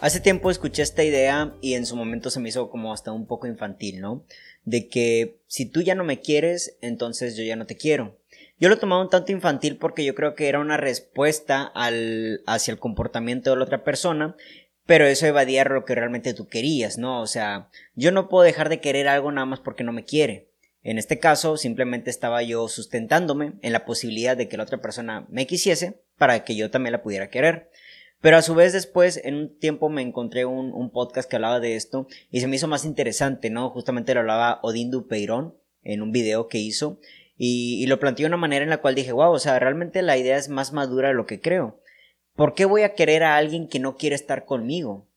Hace tiempo escuché esta idea y en su momento se me hizo como hasta un poco infantil, ¿no? De que si tú ya no me quieres, entonces yo ya no te quiero. Yo lo tomaba un tanto infantil porque yo creo que era una respuesta hacia el comportamiento de la otra persona, pero eso evadía lo que realmente tú querías, ¿no? O sea, yo no puedo dejar de querer algo nada más porque no me quiere. En este caso, simplemente estaba yo sustentándome en la posibilidad de que la otra persona me quisiese para que yo también la pudiera querer. Pero a su vez después, en un tiempo me encontré un, podcast que hablaba de esto y se me hizo más interesante, ¿no? Justamente lo hablaba Odín Dupeirón en un video que hizo y, lo planteó de una manera en la cual dije, wow, o sea, realmente la idea es más madura de lo que creo. ¿Por qué voy a querer a alguien que no quiere estar conmigo?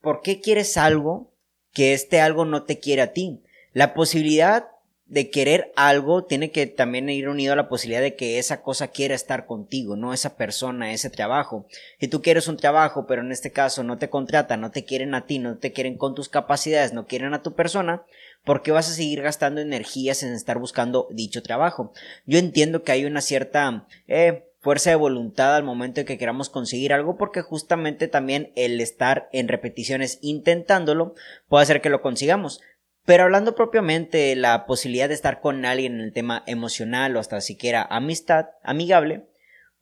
¿Por qué quieres algo que este algo no te quiere a ti? La posibilidad de querer algo tiene que también ir unido a la posibilidad de que esa cosa quiera estar contigo, no esa persona, ese trabajo. Si tú quieres un trabajo, pero en este caso no te contratan, no te quieren a ti, no te quieren con tus capacidades, no quieren a tu persona, ¿por qué vas a seguir gastando energías en estar buscando dicho trabajo? Yo entiendo que hay una cierta eh, fuerza de voluntad al momento de que queramos conseguir algo porque justamente también el estar en repeticiones intentándolo puede hacer que lo consigamos pero hablando propiamente de la posibilidad de estar con alguien en el tema emocional o hasta siquiera amistad, amigable,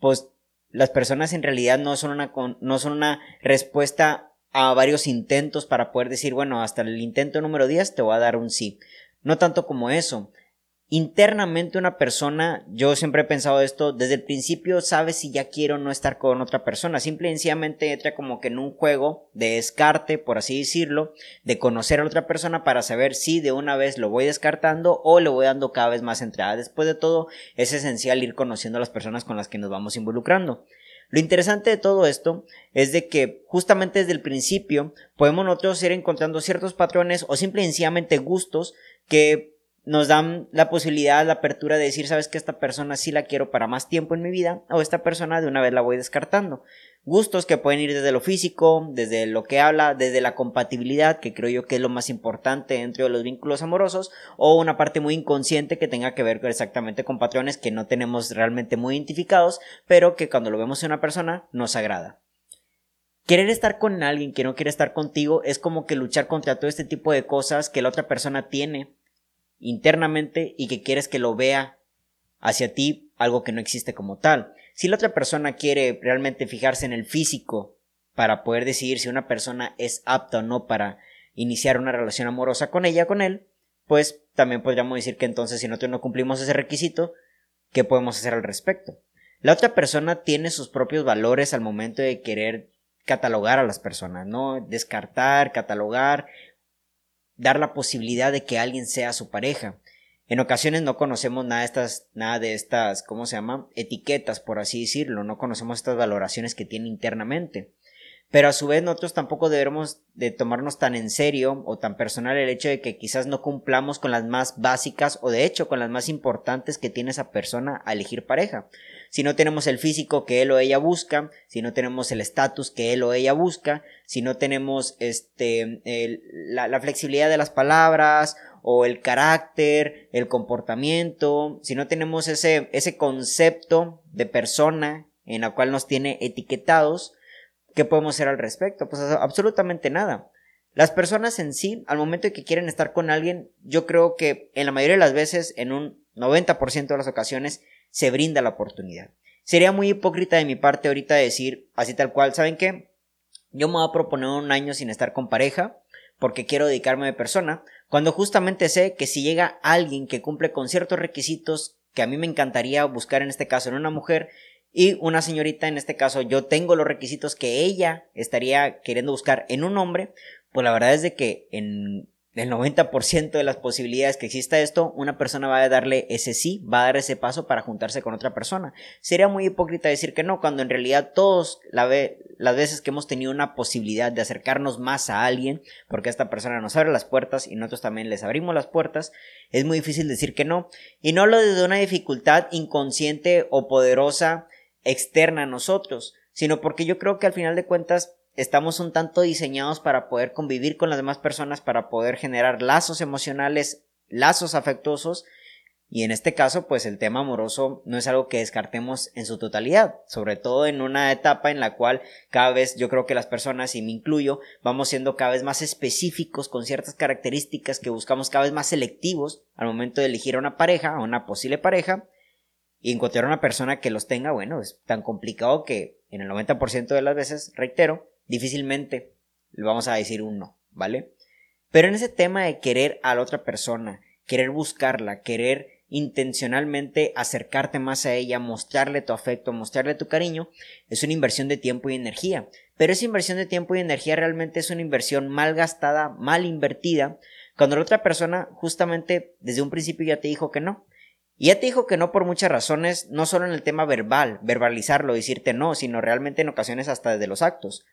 pues las personas en realidad no son una, no son una respuesta a varios intentos para poder decir, bueno, hasta el intento número 10 te voy a dar un sí. No tanto como eso internamente una persona, yo siempre he pensado esto, desde el principio sabe si ya quiero no estar con otra persona, simple y sencillamente entra como que en un juego de descarte, por así decirlo, de conocer a otra persona para saber si de una vez lo voy descartando o le voy dando cada vez más entrada. Después de todo, es esencial ir conociendo a las personas con las que nos vamos involucrando. Lo interesante de todo esto es de que justamente desde el principio podemos nosotros ir encontrando ciertos patrones o simple y sencillamente gustos que nos dan la posibilidad, la apertura de decir, sabes que esta persona sí la quiero para más tiempo en mi vida, o esta persona de una vez la voy descartando. Gustos que pueden ir desde lo físico, desde lo que habla, desde la compatibilidad, que creo yo que es lo más importante dentro de los vínculos amorosos, o una parte muy inconsciente que tenga que ver exactamente con patrones que no tenemos realmente muy identificados, pero que cuando lo vemos en una persona nos agrada. Querer estar con alguien que no quiere estar contigo es como que luchar contra todo este tipo de cosas que la otra persona tiene internamente y que quieres que lo vea hacia ti algo que no existe como tal. Si la otra persona quiere realmente fijarse en el físico para poder decidir si una persona es apta o no para iniciar una relación amorosa con ella, con él, pues también podríamos decir que entonces si nosotros no cumplimos ese requisito, ¿qué podemos hacer al respecto? La otra persona tiene sus propios valores al momento de querer catalogar a las personas, ¿no? Descartar, catalogar dar la posibilidad de que alguien sea su pareja. En ocasiones no conocemos nada de estas, nada de estas, ¿cómo se llama? Etiquetas, por así decirlo, no conocemos estas valoraciones que tiene internamente. Pero a su vez nosotros tampoco debemos de tomarnos tan en serio o tan personal el hecho de que quizás no cumplamos con las más básicas o de hecho con las más importantes que tiene esa persona a elegir pareja. Si no tenemos el físico que él o ella busca, si no tenemos el estatus que él o ella busca, si no tenemos este la, la flexibilidad de las palabras o el carácter, el comportamiento, si no tenemos ese, ese concepto de persona en la cual nos tiene etiquetados, ¿Qué podemos hacer al respecto? Pues absolutamente nada. Las personas en sí, al momento de que quieren estar con alguien, yo creo que en la mayoría de las veces, en un 90% de las ocasiones, se brinda la oportunidad. Sería muy hipócrita de mi parte ahorita decir así tal cual, ¿saben qué? Yo me voy a proponer un año sin estar con pareja porque quiero dedicarme de persona, cuando justamente sé que si llega alguien que cumple con ciertos requisitos que a mí me encantaría buscar en este caso en una mujer, y una señorita, en este caso, yo tengo los requisitos que ella estaría queriendo buscar en un hombre, pues la verdad es de que en el 90% de las posibilidades que exista esto, una persona va a darle ese sí, va a dar ese paso para juntarse con otra persona. Sería muy hipócrita decir que no, cuando en realidad todos la las veces que hemos tenido una posibilidad de acercarnos más a alguien, porque esta persona nos abre las puertas y nosotros también les abrimos las puertas, es muy difícil decir que no. Y no lo de una dificultad inconsciente o poderosa externa a nosotros, sino porque yo creo que al final de cuentas estamos un tanto diseñados para poder convivir con las demás personas, para poder generar lazos emocionales, lazos afectuosos, Y en este caso, pues el tema amoroso no es algo que descartemos en su totalidad, sobre todo en una etapa en la cual cada vez yo creo que las personas, y me incluyo, vamos siendo cada vez más específicos con ciertas características que buscamos cada vez más selectivos al momento de elegir a una pareja, a una posible pareja, y encontrar una persona que los tenga, bueno, es tan complicado que en el 90% de las veces, reitero, difícilmente le vamos a decir un no, ¿vale? Pero en ese tema de querer a la otra persona, querer buscarla, querer intencionalmente acercarte más a ella, mostrarle tu afecto, mostrarle tu cariño, es una inversión de tiempo y energía. Pero esa inversión de tiempo y energía realmente es una inversión mal gastada, mal invertida, cuando la otra persona justamente desde un principio ya te dijo que no. Y ya te dijo que no por muchas razones, no solo en el tema verbal, verbalizarlo, decirte no, sino realmente en ocasiones hasta desde los actos.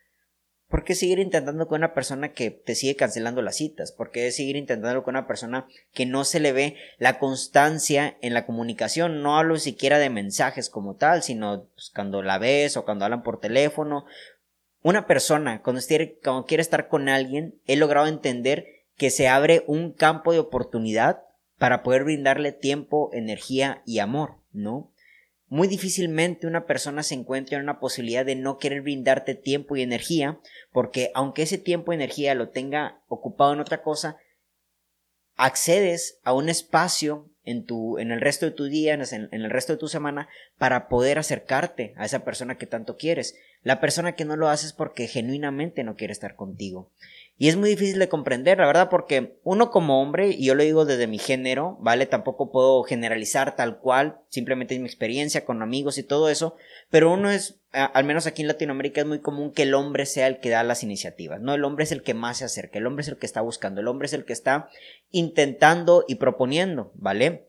¿Por qué seguir intentando con una persona que te sigue cancelando las citas? ¿Por qué seguir intentando con una persona que no se le ve la constancia en la comunicación? No hablo siquiera de mensajes como tal, sino pues, cuando la ves o cuando hablan por teléfono. Una persona, cuando, cuando quiere estar con alguien, he logrado entender que se abre un campo de oportunidad para poder brindarle tiempo, energía y amor, ¿no? Muy difícilmente una persona se encuentra en una posibilidad de no querer brindarte tiempo y energía, porque aunque ese tiempo y energía lo tenga ocupado en otra cosa, accedes a un espacio en tu, en el resto de tu día, en, en el resto de tu semana, para poder acercarte a esa persona que tanto quieres. La persona que no lo haces porque genuinamente no quiere estar contigo. Y es muy difícil de comprender, la verdad, porque uno como hombre, y yo lo digo desde mi género, ¿vale? Tampoco puedo generalizar tal cual, simplemente es mi experiencia con amigos y todo eso, pero uno es, al menos aquí en Latinoamérica es muy común que el hombre sea el que da las iniciativas, ¿no? El hombre es el que más se acerca, el hombre es el que está buscando, el hombre es el que está intentando y proponiendo, ¿vale?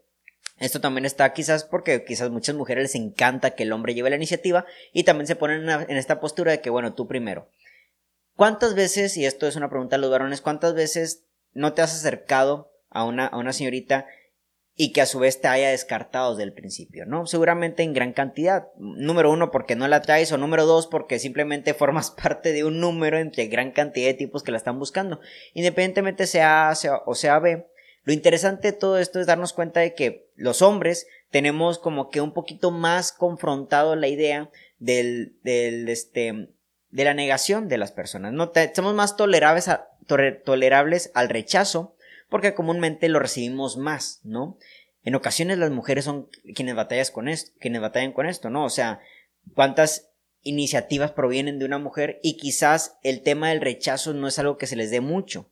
Esto también está quizás porque quizás muchas mujeres les encanta que el hombre lleve la iniciativa y también se ponen en esta postura de que, bueno, tú primero. ¿Cuántas veces, y esto es una pregunta a los varones, cuántas veces no te has acercado a una, a una señorita y que a su vez te haya descartado desde el principio, ¿no? Seguramente en gran cantidad. Número uno, porque no la traes, o número dos, porque simplemente formas parte de un número entre gran cantidad de tipos que la están buscando. Independientemente sea A o sea B, lo interesante de todo esto es darnos cuenta de que los hombres tenemos como que un poquito más confrontado la idea del, del, este, de la negación de las personas. ¿no? somos más tolerables, tolerables al rechazo porque comúnmente lo recibimos más, ¿no? En ocasiones las mujeres son quienes, batallas con esto, quienes batallan con esto, ¿no? O sea, cuántas iniciativas provienen de una mujer y quizás el tema del rechazo no es algo que se les dé mucho.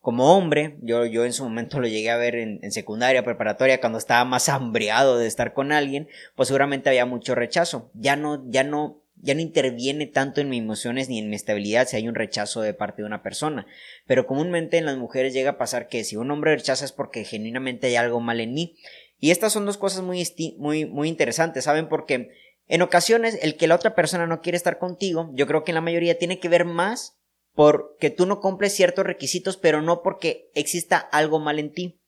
Como hombre, yo, yo en su momento lo llegué a ver en, en secundaria, preparatoria, cuando estaba más hambriado de estar con alguien, pues seguramente había mucho rechazo. Ya no, ya no ya no interviene tanto en mis emociones ni en mi estabilidad si hay un rechazo de parte de una persona. Pero comúnmente en las mujeres llega a pasar que si un hombre rechaza es porque genuinamente hay algo mal en mí. Y estas son dos cosas muy, muy, muy interesantes, ¿saben? Porque en ocasiones el que la otra persona no quiere estar contigo, yo creo que en la mayoría tiene que ver más porque tú no cumples ciertos requisitos, pero no porque exista algo mal en ti.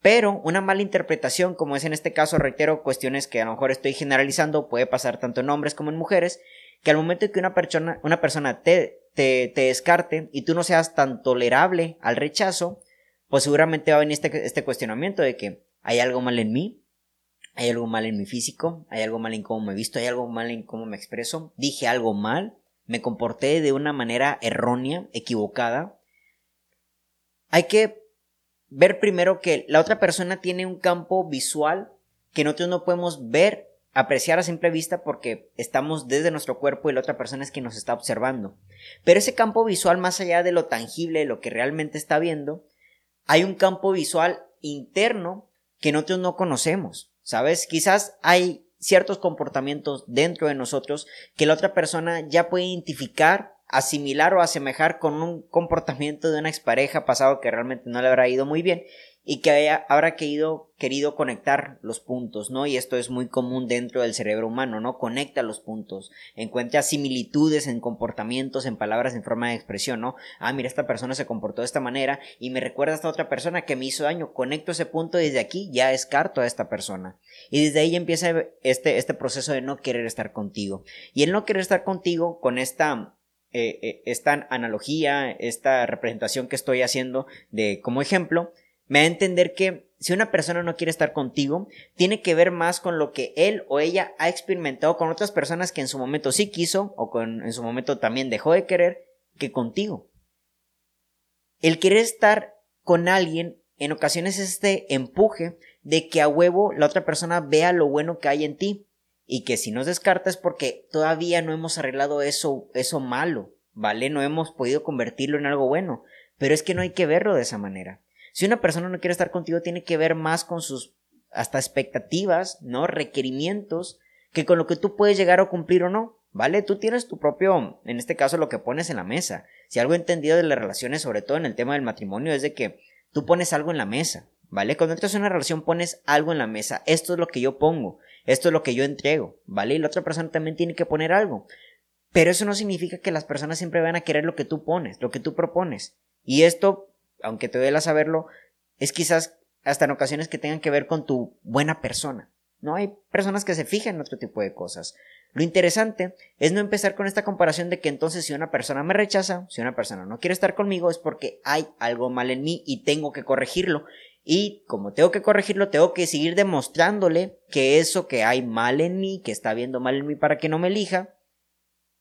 Pero una mala interpretación, como es en este caso, reitero, cuestiones que a lo mejor estoy generalizando, puede pasar tanto en hombres como en mujeres, que al momento que una persona, una persona te, te, te descarte y tú no seas tan tolerable al rechazo, pues seguramente va a venir este, este cuestionamiento de que hay algo mal en mí, hay algo mal en mi físico, hay algo mal en cómo me he visto, hay algo mal en cómo me expreso, dije algo mal, me comporté de una manera errónea, equivocada. Hay que ver primero que la otra persona tiene un campo visual que nosotros no podemos ver apreciar a simple vista porque estamos desde nuestro cuerpo y la otra persona es quien nos está observando. Pero ese campo visual, más allá de lo tangible, lo que realmente está viendo, hay un campo visual interno que nosotros no conocemos, ¿sabes? Quizás hay ciertos comportamientos dentro de nosotros que la otra persona ya puede identificar, asimilar o asemejar con un comportamiento de una expareja pasado que realmente no le habrá ido muy bien y que haya, habrá querido, querido conectar los puntos, ¿no? Y esto es muy común dentro del cerebro humano, ¿no? Conecta los puntos, encuentra similitudes en comportamientos, en palabras, en forma de expresión, ¿no? Ah, mira, esta persona se comportó de esta manera y me recuerda a esta otra persona que me hizo daño, conecto ese punto y desde aquí ya descarto a esta persona. Y desde ahí empieza este, este proceso de no querer estar contigo. Y el no querer estar contigo con esta eh, eh, esta analogía, esta representación que estoy haciendo de como ejemplo, me da a entender que si una persona no quiere estar contigo, tiene que ver más con lo que él o ella ha experimentado con otras personas que en su momento sí quiso o con, en su momento también dejó de querer que contigo. El querer estar con alguien en ocasiones es este empuje de que a huevo la otra persona vea lo bueno que hay en ti y que si nos descarta es porque todavía no hemos arreglado eso, eso malo, ¿vale? No hemos podido convertirlo en algo bueno, pero es que no hay que verlo de esa manera. Si una persona no quiere estar contigo, tiene que ver más con sus hasta expectativas, ¿no? Requerimientos, que con lo que tú puedes llegar a cumplir o no. ¿Vale? Tú tienes tu propio, en este caso, lo que pones en la mesa. Si algo entendido de las relaciones, sobre todo en el tema del matrimonio, es de que tú pones algo en la mesa. ¿Vale? Cuando entras en una relación pones algo en la mesa. Esto es lo que yo pongo. Esto es lo que yo entrego. ¿Vale? Y la otra persona también tiene que poner algo. Pero eso no significa que las personas siempre van a querer lo que tú pones, lo que tú propones. Y esto, aunque te duela saberlo, es quizás hasta en ocasiones que tengan que ver con tu buena persona. No hay personas que se fijan en otro tipo de cosas. Lo interesante es no empezar con esta comparación de que entonces si una persona me rechaza, si una persona no quiere estar conmigo es porque hay algo mal en mí y tengo que corregirlo. Y como tengo que corregirlo, tengo que seguir demostrándole que eso que hay mal en mí, que está viendo mal en mí para que no me elija,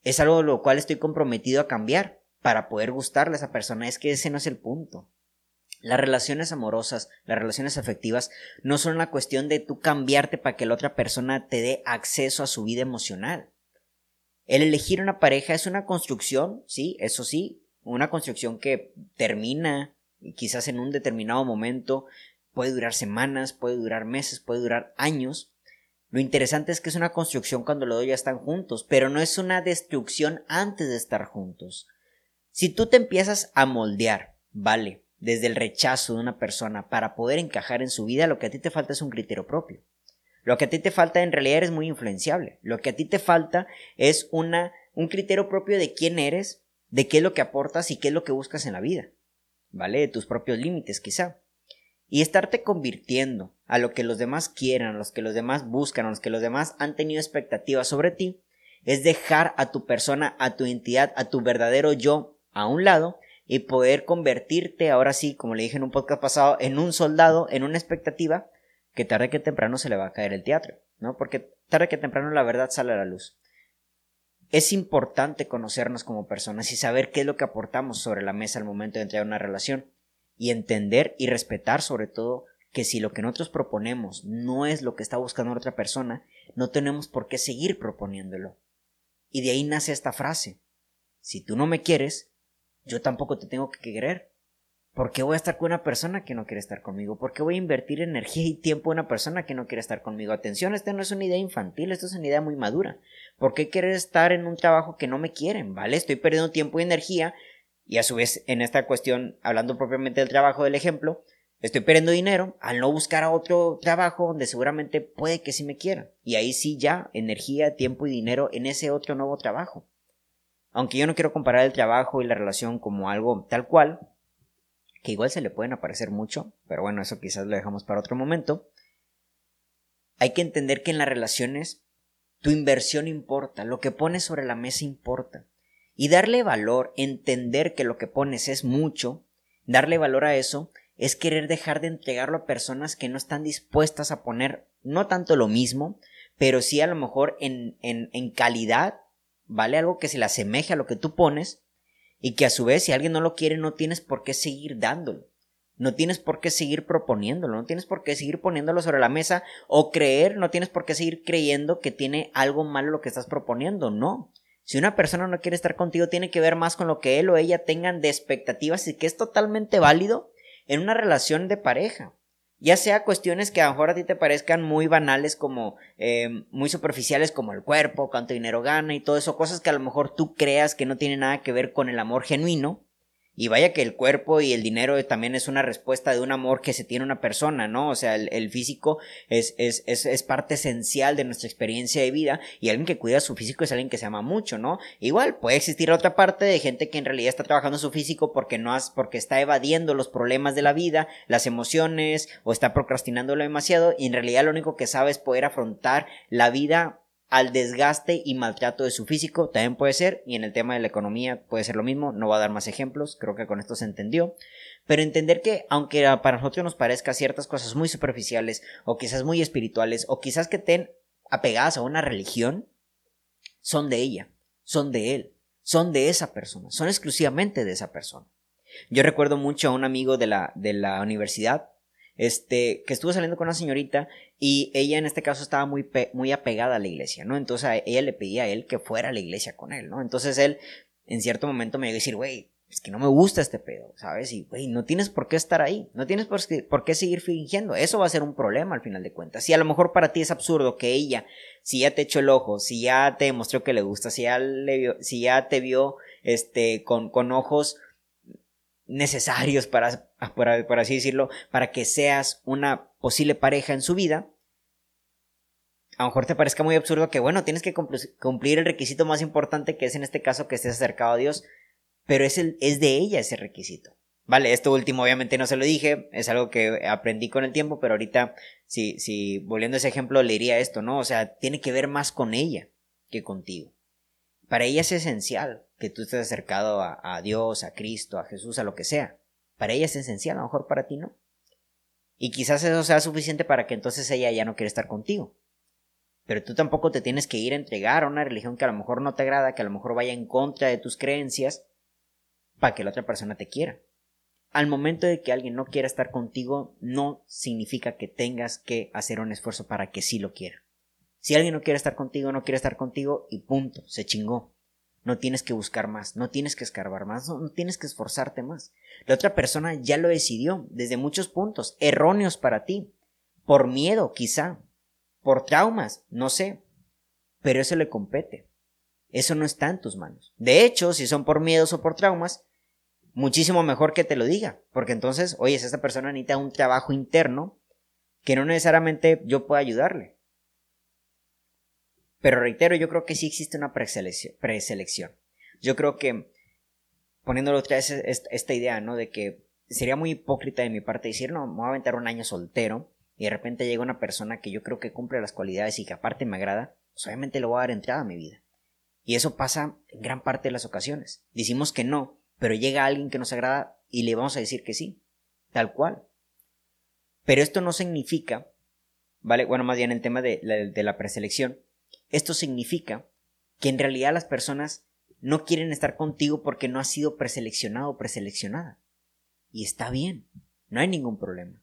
es algo lo cual estoy comprometido a cambiar para poder gustarle a esa persona. Es que ese no es el punto. Las relaciones amorosas, las relaciones afectivas, no son una cuestión de tú cambiarte para que la otra persona te dé acceso a su vida emocional. El elegir una pareja es una construcción, sí, eso sí, una construcción que termina quizás en un determinado momento, puede durar semanas, puede durar meses, puede durar años. Lo interesante es que es una construcción cuando los dos ya están juntos, pero no es una destrucción antes de estar juntos. Si tú te empiezas a moldear, vale, desde el rechazo de una persona para poder encajar en su vida, lo que a ti te falta es un criterio propio. Lo que a ti te falta en realidad eres muy influenciable. Lo que a ti te falta es una, un criterio propio de quién eres, de qué es lo que aportas y qué es lo que buscas en la vida. ¿Vale? De tus propios límites quizá. Y estarte convirtiendo a lo que los demás quieran, a los que los demás buscan, a los que los demás han tenido expectativas sobre ti, es dejar a tu persona, a tu entidad, a tu verdadero yo a un lado y poder convertirte, ahora sí, como le dije en un podcast pasado, en un soldado, en una expectativa que tarde que temprano se le va a caer el teatro, ¿no? Porque tarde que temprano la verdad sale a la luz. Es importante conocernos como personas y saber qué es lo que aportamos sobre la mesa al momento de entrar en una relación y entender y respetar sobre todo que si lo que nosotros proponemos no es lo que está buscando otra persona, no tenemos por qué seguir proponiéndolo. Y de ahí nace esta frase. Si tú no me quieres, yo tampoco te tengo que querer. ¿Por qué voy a estar con una persona que no quiere estar conmigo? ¿Por qué voy a invertir energía y tiempo en una persona que no quiere estar conmigo? Atención, esta no es una idea infantil, esto es una idea muy madura. ¿Por qué querer estar en un trabajo que no me quieren? ¿Vale? Estoy perdiendo tiempo y energía y a su vez en esta cuestión, hablando propiamente del trabajo del ejemplo, estoy perdiendo dinero al no buscar a otro trabajo donde seguramente puede que sí me quiera. Y ahí sí ya, energía, tiempo y dinero en ese otro nuevo trabajo. Aunque yo no quiero comparar el trabajo y la relación como algo tal cual, que igual se le pueden aparecer mucho, pero bueno, eso quizás lo dejamos para otro momento. Hay que entender que en las relaciones tu inversión importa, lo que pones sobre la mesa importa. Y darle valor, entender que lo que pones es mucho, darle valor a eso, es querer dejar de entregarlo a personas que no están dispuestas a poner no tanto lo mismo, pero sí a lo mejor en, en, en calidad ¿vale? Algo que se le asemeje a lo que tú pones y que a su vez si alguien no lo quiere no tienes por qué seguir dándolo. No tienes por qué seguir proponiéndolo, no tienes por qué seguir poniéndolo sobre la mesa o creer, no tienes por qué seguir creyendo que tiene algo malo lo que estás proponiendo, no. Si una persona no quiere estar contigo, tiene que ver más con lo que él o ella tengan de expectativas y que es totalmente válido en una relación de pareja. Ya sea cuestiones que a lo mejor a ti te parezcan muy banales como eh, muy superficiales como el cuerpo, cuánto dinero gana y todo eso, cosas que a lo mejor tú creas que no tienen nada que ver con el amor genuino, y vaya que el cuerpo y el dinero también es una respuesta de un amor que se tiene una persona, ¿no? O sea, el, físico es, es, es, es, parte esencial de nuestra experiencia de vida y alguien que cuida su físico es alguien que se ama mucho, ¿no? Igual puede existir otra parte de gente que en realidad está trabajando su físico porque no has, porque está evadiendo los problemas de la vida, las emociones o está procrastinándolo demasiado y en realidad lo único que sabe es poder afrontar la vida al desgaste y maltrato de su físico, también puede ser, y en el tema de la economía puede ser lo mismo, no va a dar más ejemplos, creo que con esto se entendió, pero entender que aunque para nosotros nos parezca ciertas cosas muy superficiales, o quizás muy espirituales, o quizás que estén apegadas a una religión, son de ella, son de él, son de esa persona, son exclusivamente de esa persona. Yo recuerdo mucho a un amigo de la, de la universidad, este, que estuvo saliendo con una señorita y ella en este caso estaba muy, muy apegada a la iglesia, ¿no? Entonces ella le pedía a él que fuera a la iglesia con él, ¿no? Entonces él en cierto momento me iba a decir, güey, es que no me gusta este pedo, ¿sabes? Y, güey, no tienes por qué estar ahí, no tienes por, por, qué seguir fingiendo, eso va a ser un problema al final de cuentas. Si a lo mejor para ti es absurdo que ella, si ya te echó el ojo, si ya te demostró que le gusta, si ya, le vio, si ya te vio, este, con, con ojos necesarios para, por, así decirlo, para que seas una posible pareja en su vida, a lo mejor te parezca muy absurdo que, bueno, tienes que cumplir el requisito más importante, que es en este caso que estés acercado a Dios, pero es, el, es de ella ese requisito. Vale, esto último obviamente no se lo dije, es algo que aprendí con el tiempo, pero ahorita, si, si volviendo a ese ejemplo, le diría esto, ¿no? O sea, tiene que ver más con ella que contigo. Para ella es esencial que tú estés acercado a, Dios, a Cristo, a Jesús, a lo que sea. Para ella es esencial, a lo mejor para ti no. Y quizás eso sea suficiente para que entonces ella ya no quiera estar contigo. Pero tú tampoco te tienes que ir a entregar a una religión que a lo mejor no te agrada, que a lo mejor vaya en contra de tus creencias, para que la otra persona te quiera. Al momento de que alguien no quiera estar contigo, no significa que tengas que hacer un esfuerzo para que sí lo quiera. Si alguien no quiere estar contigo, no quiere estar contigo y punto, se chingó. No tienes que buscar más, no tienes que escarbar más, no, tienes que esforzarte más. La otra persona ya lo decidió desde muchos puntos, erróneos para ti, por miedo quizá, por traumas, no sé, pero eso le compete. Eso no está en tus manos. De hecho, si son por miedos o por traumas, muchísimo mejor que te lo diga, porque entonces, oye, esta persona necesita un trabajo interno que no necesariamente yo pueda ayudarle. Pero reitero, yo creo que sí existe una preselección. Yo creo que, poniéndolo otra vez esta idea, ¿no? De que sería muy hipócrita de mi parte decir, no, me voy a aventar un año soltero y de repente llega una persona que yo creo que cumple las cualidades y que aparte me agrada, pues obviamente le voy a dar entrada a mi vida. Y eso pasa en gran parte de las ocasiones. Decimos que no, pero llega alguien que nos agrada y le vamos a decir que sí, tal cual. Pero esto no significa, ¿vale? Bueno, más bien el tema de la preselección, esto significa que en realidad las personas no quieren estar contigo porque no has sido preseleccionado o preseleccionada. Y está bien, no hay ningún problema.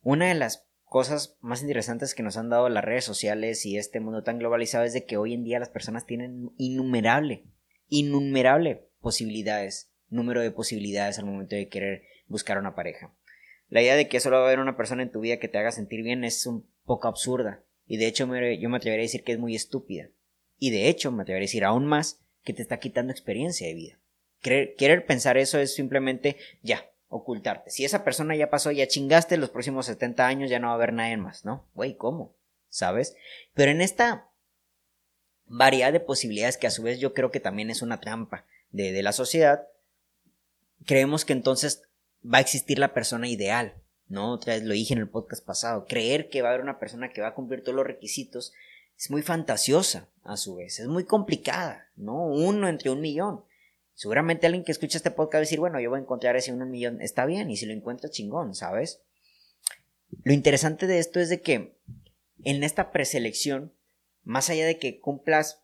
Una de las cosas más interesantes que nos han dado las redes sociales y este mundo tan globalizado es de que hoy en día las personas tienen innumerable, innumerable posibilidades, número de posibilidades al momento de querer buscar una pareja. La idea de que solo va a haber una persona en tu vida que te haga sentir bien es un poco absurda. Y de hecho yo me atrevería a decir que es muy estúpida. Y de hecho me atrevería a decir aún más que te está quitando experiencia de vida. Querer, pensar eso es simplemente ya, ocultarte. Si esa persona ya pasó, ya chingaste, los próximos 70 años ya no va a haber nadie más, ¿no? Güey, ¿cómo? ¿Sabes? Pero en esta variedad de posibilidades que a su vez yo creo que también es una trampa de, de la sociedad, creemos que entonces va a existir la persona ideal, ¿no? Otra vez lo dije en el podcast pasado, creer que va a haber una persona que va a cumplir todos los requisitos es muy fantasiosa a su vez, es muy complicada, ¿no? Uno entre un millón. Seguramente alguien que escucha este podcast va a decir, bueno, yo voy a encontrar ese uno millón, está bien, y si lo encuentra chingón, ¿sabes? Lo interesante de esto es de que en esta preselección, más allá de que cumplas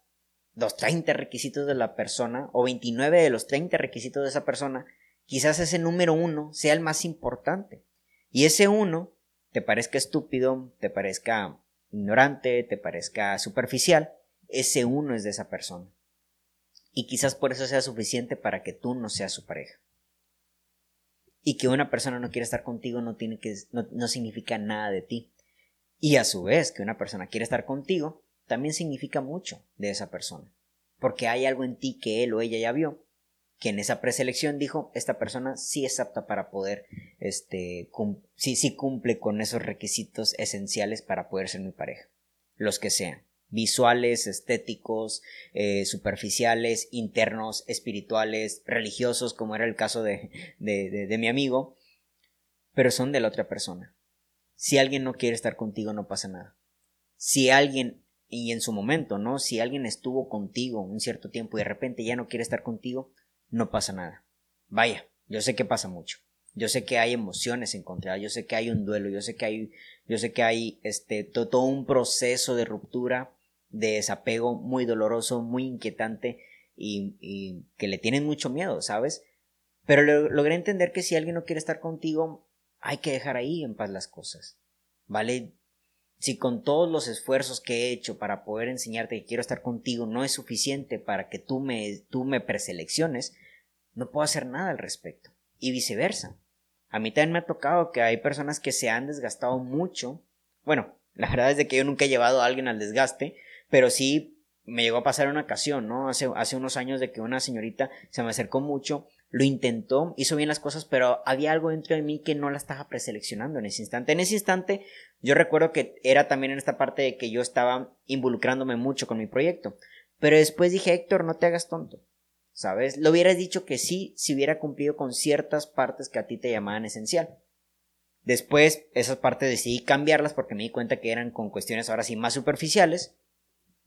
los 30 requisitos de la persona, o 29 de los 30 requisitos de esa persona, quizás ese número uno sea el más importante. Y ese uno te parezca estúpido, te parezca ignorante, te parezca superficial, ese uno es de esa persona. Y quizás por eso sea suficiente para que tú no seas su pareja. Y que una persona no quiera estar contigo no, tiene que, no, significa nada de ti. Y a su vez que una persona quiere estar contigo también significa mucho de esa persona. Porque hay algo en ti que él o ella ya vio que en esa preselección dijo, esta persona sí es apta para poder, este, sí, sí cumple con esos requisitos esenciales para poder ser mi pareja. Los que sean. Visuales, estéticos, eh, superficiales, internos, espirituales, religiosos, como era el caso de, de, de mi amigo, pero son de la otra persona. Si alguien no quiere estar contigo, no pasa nada. Si alguien y en su momento, ¿no? Si alguien estuvo contigo un cierto tiempo y de repente ya no quiere estar contigo, no pasa nada. Vaya, yo sé que pasa mucho. Yo sé que hay emociones encontradas, yo sé que hay un duelo, yo sé que hay, yo sé que hay este, todo un proceso de ruptura, de desapego muy doloroso, muy inquietante y, que le tienen mucho miedo, ¿sabes? Pero logré entender que si alguien no quiere estar contigo, hay que dejar ahí en paz las cosas, ¿vale? Si con todos los esfuerzos que he hecho para poder enseñarte que quiero estar contigo no es suficiente para que tú me, tú me preselecciones, no puedo hacer nada al respecto y viceversa. A mí también me ha tocado que hay personas que se han desgastado mucho. Bueno, la verdad es de que yo nunca he llevado a alguien al desgaste, pero sí me llegó a pasar una ocasión, ¿no? Hace, hace unos años de que una señorita se me acercó mucho, lo intentó, hizo bien las cosas, pero había algo dentro de mí que no la estaba preseleccionando en ese instante. En ese instante, yo recuerdo que era también en esta parte de que yo estaba involucrándome mucho con mi proyecto. Pero después dije, Héctor, no te hagas tonto. ¿sabes? Lo hubieras dicho que sí si hubiera cumplido con ciertas partes que a ti te llamaban esencial. Después, esas partes decidí cambiarlas porque me di cuenta que eran con cuestiones ahora sí más superficiales.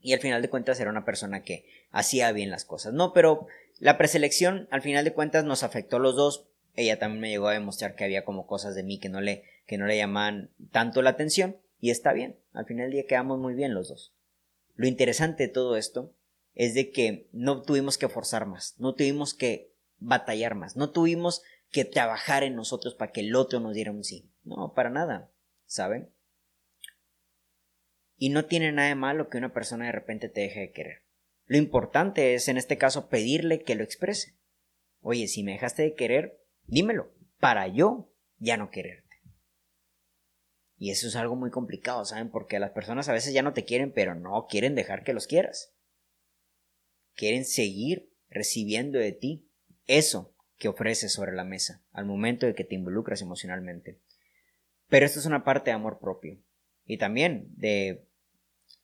Y al final de cuentas era una persona que hacía bien las cosas. No, pero la preselección al final de cuentas nos afectó a los dos. Ella también me llegó a demostrar que había como cosas de mí que no le, que no le llamaban tanto la atención. Y está bien. Al final del día quedamos muy bien los dos. Lo interesante de todo esto es de que no tuvimos que forzar más, no tuvimos que batallar más, no tuvimos que trabajar en nosotros para que el otro nos diera un sí. No, para nada, ¿saben? Y no tiene nada de malo que una persona de repente te deje de querer. Lo importante es, en este caso, pedirle que lo exprese. Oye, si me dejaste de querer, dímelo, para yo ya no quererte. Y eso es algo muy complicado, ¿saben? Porque las personas a veces ya no te quieren, pero no quieren dejar que los quieras quieren seguir recibiendo de ti eso que ofreces sobre la mesa al momento de que te involucras emocionalmente. Pero esto es una parte de amor propio y también de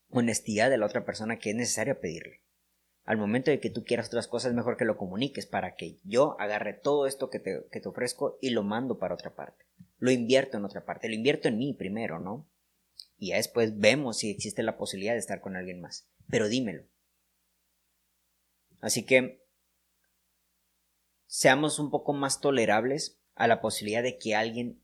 honestidad de la otra persona que es necesario pedirle. Al momento de que tú quieras otras cosas, es mejor que lo comuniques para que yo agarre todo esto que te, que te ofrezco y lo mando para otra parte. Lo invierto en otra parte, lo invierto en mí primero, ¿no? Y ya después vemos si existe la posibilidad de estar con alguien más. Pero dímelo, Así que seamos un poco más tolerables a la posibilidad de que alguien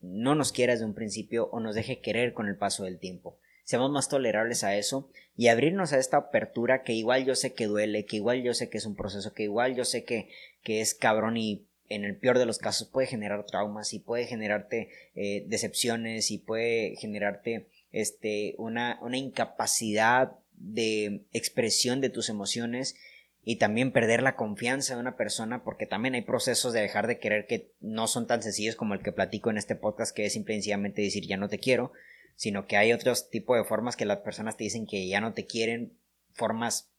no nos quiera desde un principio o nos deje querer con el paso del tiempo. Seamos más tolerables a eso y abrirnos a esta apertura que igual yo sé que duele, que igual yo sé que es un proceso, que igual yo sé que, que es cabrón y en el peor de los casos puede generar traumas y puede generarte eh, decepciones y puede generarte este, una, una incapacidad de expresión de tus emociones y también perder la confianza de una persona porque también hay procesos de dejar de querer que no son tan sencillos como el que platico en este podcast que es simplemente decir ya no te quiero, sino que hay otros tipos de formas que las personas te dicen que ya no te quieren, formas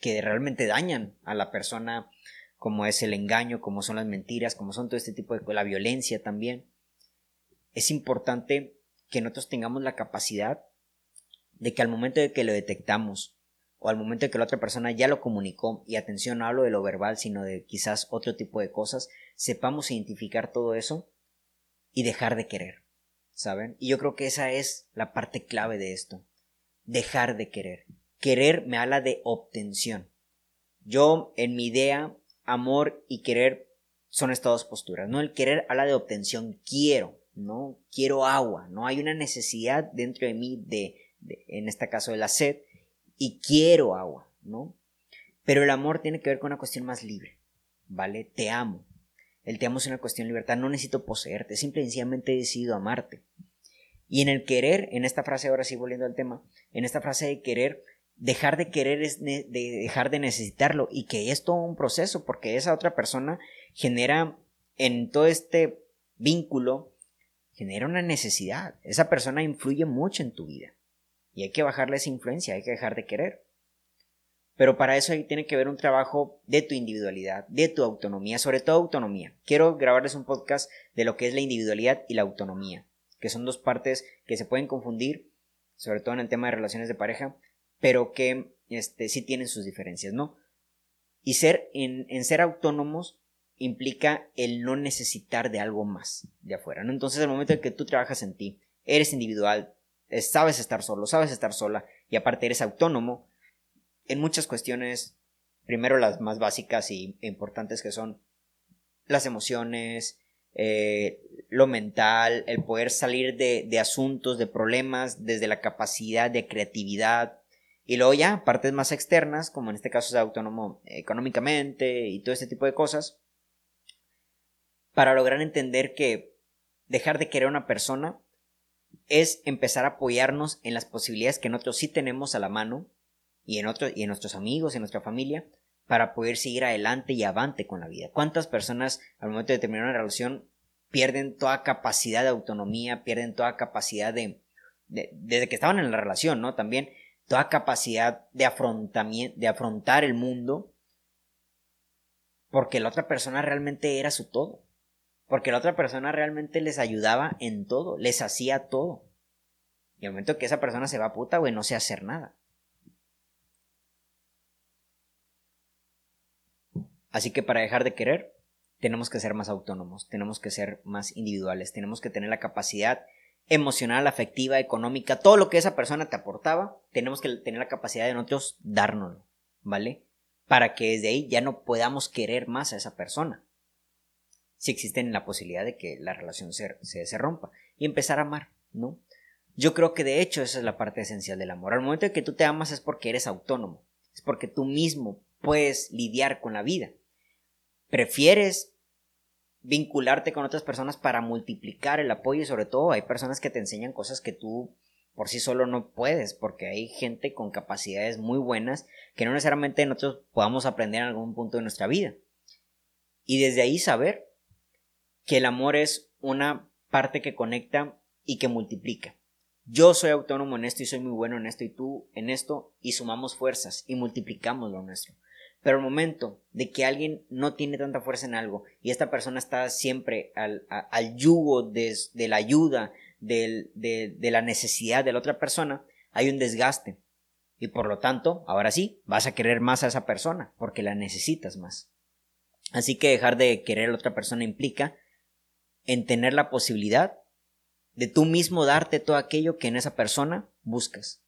que realmente dañan a la persona como es el engaño, como son las mentiras, como son todo este tipo de la violencia también. Es importante que nosotros tengamos la capacidad de que al momento de que lo detectamos o al momento de que la otra persona ya lo comunicó, y atención, no hablo de lo verbal, sino de quizás otro tipo de cosas, sepamos identificar todo eso y dejar de querer, ¿saben? Y yo creo que esa es la parte clave de esto, dejar de querer. Querer me habla de obtención. Yo, en mi idea, amor y querer son estas dos posturas, ¿no? El querer habla de obtención, quiero, ¿no? Quiero agua, ¿no? Hay una necesidad dentro de mí de, en este caso de la sed, y quiero agua, ¿no? Pero el amor tiene que ver con una cuestión más libre, ¿vale? Te amo. El te amo es una cuestión de libertad, no necesito poseerte, simple y sencillamente he decidido amarte. Y en el querer, en esta frase, ahora sí volviendo al tema, en esta frase de querer, dejar de querer es de dejar de necesitarlo y que es todo un proceso porque esa otra persona genera en todo este vínculo, genera una necesidad. Esa persona influye mucho en tu vida. Y hay que bajarle esa influencia, hay que dejar de querer. Pero para eso ahí tiene que haber un trabajo de tu individualidad, de tu autonomía, sobre todo autonomía. Quiero grabarles un podcast de lo que es la individualidad y la autonomía, que son dos partes que se pueden confundir, sobre todo en el tema de relaciones de pareja, pero que este, sí tienen sus diferencias, ¿no? Y ser, en, en ser autónomos implica el no necesitar de algo más de afuera, ¿no? Entonces, el momento en que tú trabajas en ti, eres individual, sabes estar solo, sabes estar sola, y aparte eres autónomo en muchas cuestiones, primero las más básicas y importantes que son las emociones, eh, lo mental, el poder salir de, de, asuntos, de problemas, desde la capacidad de creatividad. Y luego ya, partes más externas, como en este caso es autónomo económicamente y todo este tipo de cosas, para lograr entender que dejar de querer a una persona es empezar a apoyarnos en las posibilidades que nosotros sí tenemos a la mano y en, otros, y en nuestros amigos, en nuestra familia, para poder seguir adelante y avante con la vida. ¿Cuántas personas al momento de terminar una relación pierden toda capacidad de autonomía, pierden toda capacidad de, desde que estaban en la relación, ¿no? También toda capacidad de de afrontar el mundo, porque la otra persona realmente era su todo, porque la otra persona realmente les ayudaba en todo, les hacía todo. Y al momento que esa persona se va puta, güey, no sé hacer nada. Así que para dejar de querer, tenemos que ser más autónomos, tenemos que ser más individuales, tenemos que tener la capacidad emocional, afectiva, económica, todo lo que esa persona te aportaba, tenemos que tener la capacidad de nosotros dárnoslo, ¿vale? Para que desde ahí ya no podamos querer más a esa persona. Si existe la posibilidad de que la relación se, se, se rompa y empezar a amar, ¿no? Yo creo que de hecho esa es la parte esencial del amor. Al momento de que tú te amas es porque eres autónomo, es porque tú mismo puedes lidiar con la vida prefieres vincularte con otras personas para multiplicar el apoyo y sobre todo hay personas que te enseñan cosas que tú por sí solo no puedes porque hay gente con capacidades muy buenas que no necesariamente nosotros podamos aprender en algún punto de nuestra vida. Y desde ahí saber que el amor es una parte que conecta y que multiplica. Yo soy autónomo en esto y soy muy bueno en esto y tú en esto y sumamos fuerzas y multiplicamos lo nuestro. Pero el momento de que alguien no tiene tanta fuerza en algo y esta persona está siempre al, al yugo de, la ayuda, de, la necesidad de la otra persona, hay un desgaste. Y por lo tanto, ahora sí, vas a querer más a esa persona porque la necesitas más. Así que dejar de querer a la otra persona implica en tener la posibilidad de tú mismo darte todo aquello que en esa persona buscas.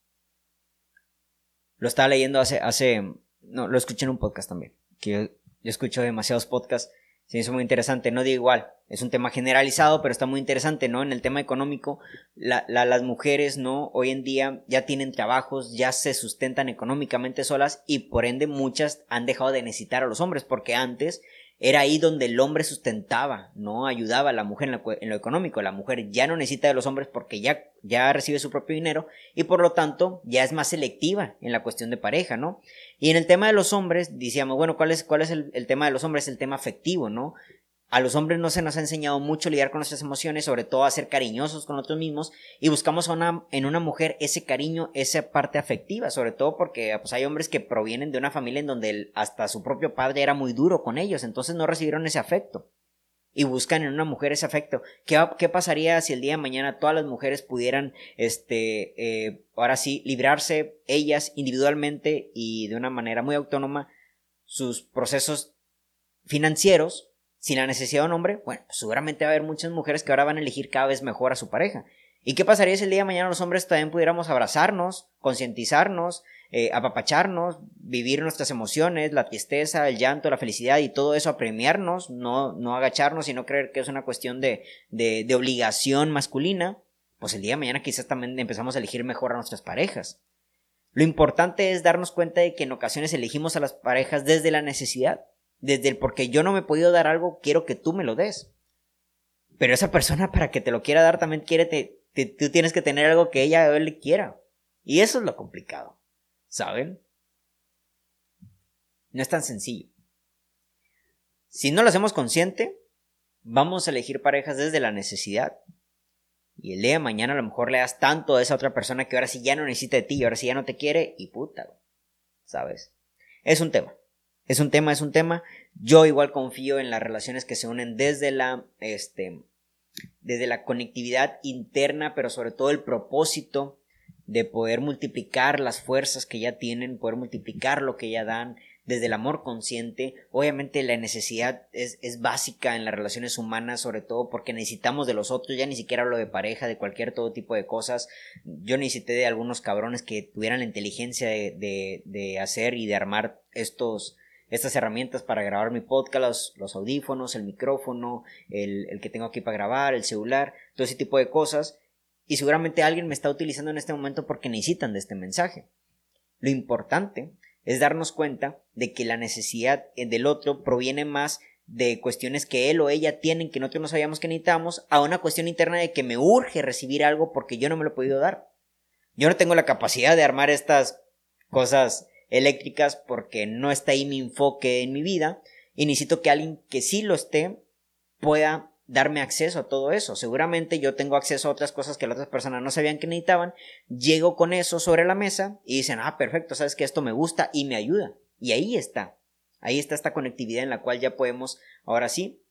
Lo estaba leyendo hace, hace no, lo escuché en un podcast también, que yo, escucho demasiados podcasts, se hizo muy interesante, no digo igual, es un tema generalizado, pero está muy interesante, ¿no? En el tema económico, las mujeres, ¿no? Hoy en día ya tienen trabajos, ya se sustentan económicamente solas y por ende muchas han dejado de necesitar a los hombres, porque antes era ahí donde el hombre sustentaba, ¿no? Ayudaba a la mujer en lo, económico. La mujer ya no necesita de los hombres porque ya, ya recibe su propio dinero y por lo tanto ya es más selectiva en la cuestión de pareja, ¿no? Y en el tema de los hombres, decíamos, bueno, ¿cuál es, cuál es el, el tema de los hombres? El tema afectivo, ¿no? A los hombres no se nos ha enseñado mucho a lidiar con nuestras emociones, sobre todo a ser cariñosos con nosotros mismos, y buscamos una, en una mujer ese cariño, esa parte afectiva, sobre todo porque pues, hay hombres que provienen de una familia en donde hasta su propio padre era muy duro con ellos, entonces no recibieron ese afecto. Y buscan en una mujer ese afecto. ¿Qué, qué pasaría si el día de mañana todas las mujeres pudieran, este, eh, ahora sí, librarse ellas individualmente y de una manera muy autónoma sus procesos financieros sin la necesidad de un hombre, bueno, pues seguramente va a haber muchas mujeres que ahora van a elegir cada vez mejor a su pareja. ¿Y qué pasaría si el día de mañana los hombres también pudiéramos abrazarnos, concientizarnos, eh, apapacharnos, vivir nuestras emociones, la tristeza, el llanto, la felicidad y todo eso, a premiarnos, no, no agacharnos y no creer que es una cuestión de, de, de obligación masculina? Pues el día de mañana quizás también empezamos a elegir mejor a nuestras parejas. Lo importante es darnos cuenta de que en ocasiones elegimos a las parejas desde la necesidad desde el porque yo no me he podido dar algo, quiero que tú me lo des. Pero esa persona para que te lo quiera dar también quiere, te, tú tienes que tener algo que ella o él quiera. Y eso es lo complicado. ¿Saben? No es tan sencillo. Si no lo hacemos consciente, vamos a elegir parejas desde la necesidad. Y el día de mañana a lo mejor le das tanto a esa otra persona que ahora sí ya no necesita de ti y ahora sí ya no te quiere y puta. ¿Sabes? Es un tema. Es un tema, es un tema. Yo igual confío en las relaciones que se unen desde la, este, desde la conectividad interna, pero sobre todo el propósito de poder multiplicar las fuerzas que ya tienen, poder multiplicar lo que ya dan, desde el amor consciente. Obviamente la necesidad es, es, básica en las relaciones humanas, sobre todo porque necesitamos de los otros, ya ni siquiera hablo de pareja, de cualquier todo tipo de cosas. Yo necesité de algunos cabrones que tuvieran la inteligencia de, de, de hacer y de armar estos, estas herramientas para grabar mi podcast, los, audífonos, el micrófono, el, el, que tengo aquí para grabar, el celular, todo ese tipo de cosas. Y seguramente alguien me está utilizando en este momento porque necesitan de este mensaje. Lo importante es darnos cuenta de que la necesidad eh, del otro proviene más de cuestiones que él o ella tienen que nosotros no sabíamos que necesitamos a una cuestión interna de que me urge recibir algo porque yo no me lo he podido dar. Yo no tengo la capacidad de armar estas cosas eléctricas porque no está ahí mi enfoque en mi vida y necesito que alguien que sí lo esté pueda darme acceso a todo eso. Seguramente yo tengo acceso a otras cosas que las otras personas no sabían que necesitaban. Llego con eso sobre la mesa y dicen, ah, perfecto, sabes que esto me gusta y me ayuda. Y ahí está. Ahí está esta conectividad en la cual ya podemos, ahora sí,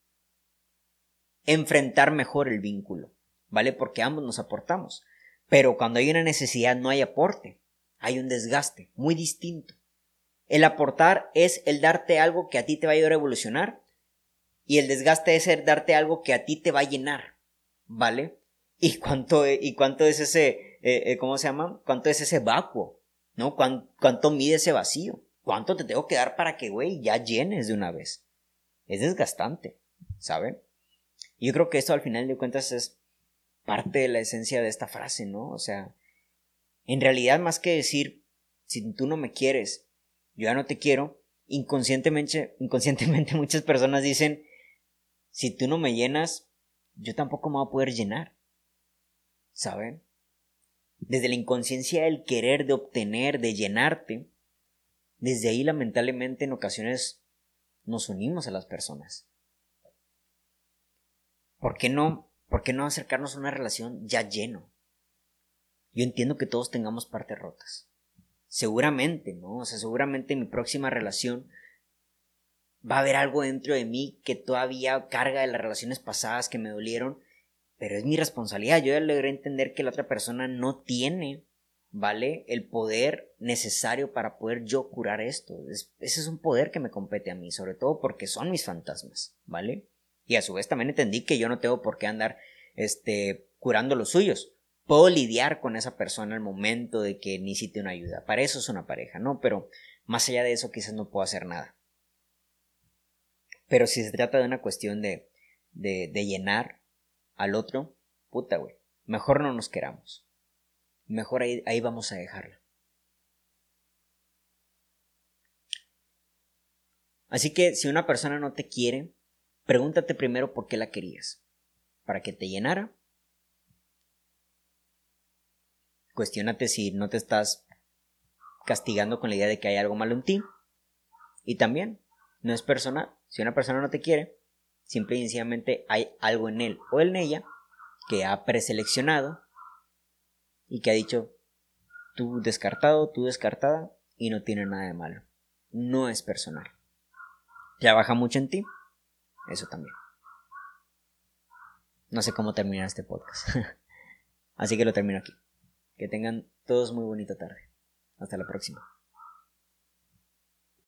enfrentar mejor el vínculo. ¿Vale? Porque ambos nos aportamos. Pero cuando hay una necesidad no hay aporte. Hay un desgaste muy distinto. El aportar es el darte algo que a ti te va a ayudar a evolucionar y el desgaste es el darte algo que a ti te va a llenar, ¿vale? ¿Y cuánto, y cuánto es ese, eh, eh, ¿cómo se llama? ¿Cuánto es ese vacuo? ¿No? ¿Cuánto, mide ese vacío? ¿Cuánto te tengo que dar para que, güey, ya llenes de una vez? Es desgastante, ¿saben? Yo creo que esto al final de cuentas es parte de la esencia de esta frase, ¿no? O sea, en realidad más que decir, si tú no me quieres, yo ya no te quiero, inconscientemente, inconscientemente muchas personas dicen, si tú no me llenas, yo tampoco me voy a poder llenar. ¿Saben? Desde la inconsciencia del querer, de obtener, de llenarte, desde ahí lamentablemente en ocasiones nos unimos a las personas. ¿Por qué no? ¿Por qué no acercarnos a una relación ya lleno? Yo entiendo que todos tengamos partes rotas. Seguramente, ¿no? O sea, seguramente en mi próxima relación va a haber algo dentro de mí que todavía carga de las relaciones pasadas que me dolieron, pero es mi responsabilidad. Yo ya logré entender que la otra persona no tiene, ¿vale? El poder necesario para poder yo curar esto. ese es un poder que me compete a mí, sobre todo porque son mis fantasmas, ¿vale? Y a su vez también entendí que yo no tengo por qué andar, este, curando los suyos. Puedo lidiar con esa persona al momento de que necesite una ayuda. Para eso es una pareja, ¿no? Pero más allá de eso quizás no puedo hacer nada. Pero si se trata de una cuestión de, de, llenar al otro, puta, güey. Mejor no nos queramos. Mejor ahí, ahí vamos a dejarla. Así que si una persona no te quiere, pregúntate primero por qué la querías. ¿Para que te llenara? Cuestiónate si no te estás castigando con la idea de que hay algo malo en ti. Y también, no es personal. Si una persona no te quiere, simple y sencillamente hay algo en él o en ella que ha preseleccionado y que ha dicho tú descartado, tú descartada y no tiene nada de malo. No es personal. Trabaja mucho en ti, eso también. No sé cómo terminar este podcast. Así que lo termino aquí. Que tengan todos muy bonita tarde. Hasta la próxima.